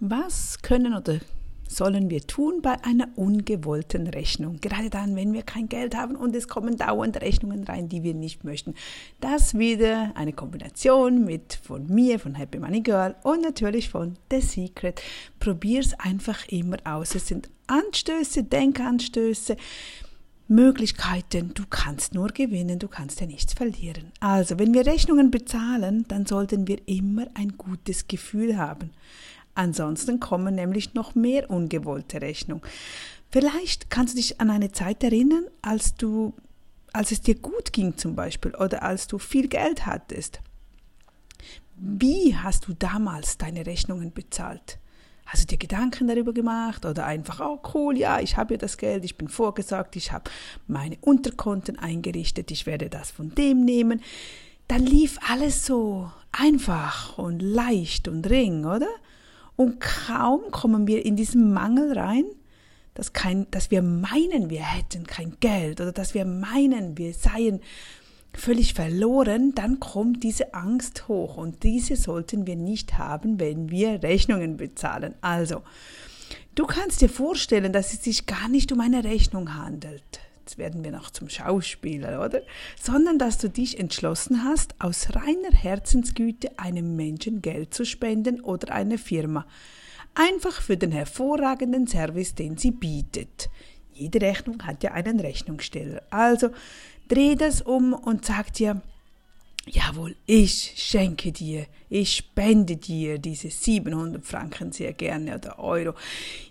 Was können oder sollen wir tun bei einer ungewollten Rechnung? Gerade dann, wenn wir kein Geld haben und es kommen dauernd Rechnungen rein, die wir nicht möchten. Das wieder eine Kombination mit von mir, von Happy Money Girl und natürlich von The Secret. Probier's einfach immer aus. Es sind Anstöße, Denkanstöße. Möglichkeiten, du kannst nur gewinnen, du kannst ja nichts verlieren. Also, wenn wir Rechnungen bezahlen, dann sollten wir immer ein gutes Gefühl haben. Ansonsten kommen nämlich noch mehr ungewollte Rechnungen. Vielleicht kannst du dich an eine Zeit erinnern, als du, als es dir gut ging zum Beispiel oder als du viel Geld hattest. Wie hast du damals deine Rechnungen bezahlt? Hast du dir Gedanken darüber gemacht oder einfach, oh cool, ja, ich habe ja das Geld, ich bin vorgesagt, ich habe meine Unterkonten eingerichtet, ich werde das von dem nehmen. Dann lief alles so einfach und leicht und ring, oder? Und kaum kommen wir in diesen Mangel rein, dass, kein, dass wir meinen, wir hätten kein Geld oder dass wir meinen, wir seien völlig verloren, dann kommt diese Angst hoch und diese sollten wir nicht haben, wenn wir Rechnungen bezahlen. Also, du kannst dir vorstellen, dass es sich gar nicht um eine Rechnung handelt jetzt werden wir noch zum Schauspieler, oder? Sondern dass du dich entschlossen hast, aus reiner Herzensgüte einem Menschen Geld zu spenden oder einer Firma. Einfach für den hervorragenden Service, den sie bietet. Jede Rechnung hat ja einen Rechnungssteller. Also dreh das um und sag dir, Jawohl, ich schenke dir, ich spende dir diese 700 Franken sehr gerne oder Euro.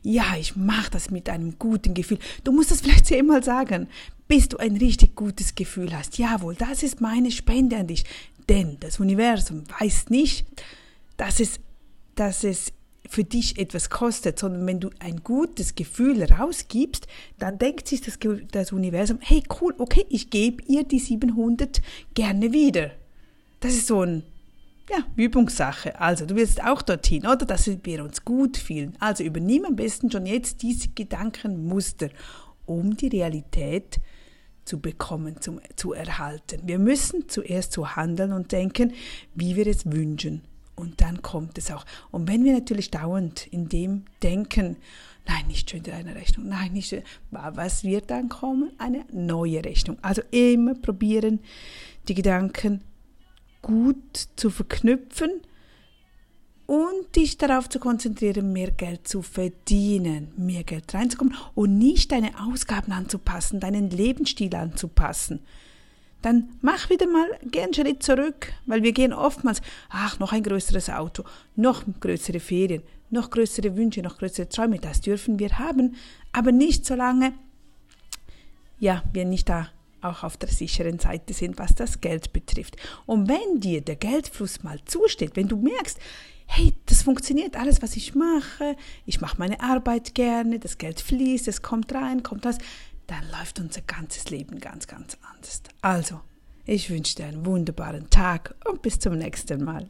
Ja, ich mache das mit einem guten Gefühl. Du musst das vielleicht zehnmal sagen, bis du ein richtig gutes Gefühl hast. Jawohl, das ist meine Spende an dich. Denn das Universum weiß nicht, dass es, dass es für dich etwas kostet, sondern wenn du ein gutes Gefühl rausgibst, dann denkt sich das, das Universum, hey cool, okay, ich gebe ihr die 700 gerne wieder. Das ist so ein ja, Übungssache. Also, du willst auch dorthin, oder? Dass wir uns gut fühlen. Also, übernimm am besten schon jetzt diese Gedankenmuster, um die Realität zu bekommen, zum, zu erhalten. Wir müssen zuerst so handeln und denken, wie wir es wünschen. Und dann kommt es auch. Und wenn wir natürlich dauernd in dem denken, nein, nicht schön eine Rechnung, nein, nicht schön, was wird dann kommen? Eine neue Rechnung. Also immer probieren, die Gedanken gut zu verknüpfen und dich darauf zu konzentrieren, mehr Geld zu verdienen, mehr Geld reinzukommen und nicht deine Ausgaben anzupassen, deinen Lebensstil anzupassen. Dann mach wieder mal gern Schritt zurück, weil wir gehen oftmals, ach, noch ein größeres Auto, noch größere Ferien, noch größere Wünsche, noch größere Träume, das dürfen wir haben, aber nicht so lange, ja, wir nicht da auch auf der sicheren Seite sind, was das Geld betrifft. Und wenn dir der Geldfluss mal zusteht, wenn du merkst, hey, das funktioniert alles, was ich mache, ich mache meine Arbeit gerne, das Geld fließt, es kommt rein, kommt das, dann läuft unser ganzes Leben ganz, ganz anders. Also, ich wünsche dir einen wunderbaren Tag und bis zum nächsten Mal.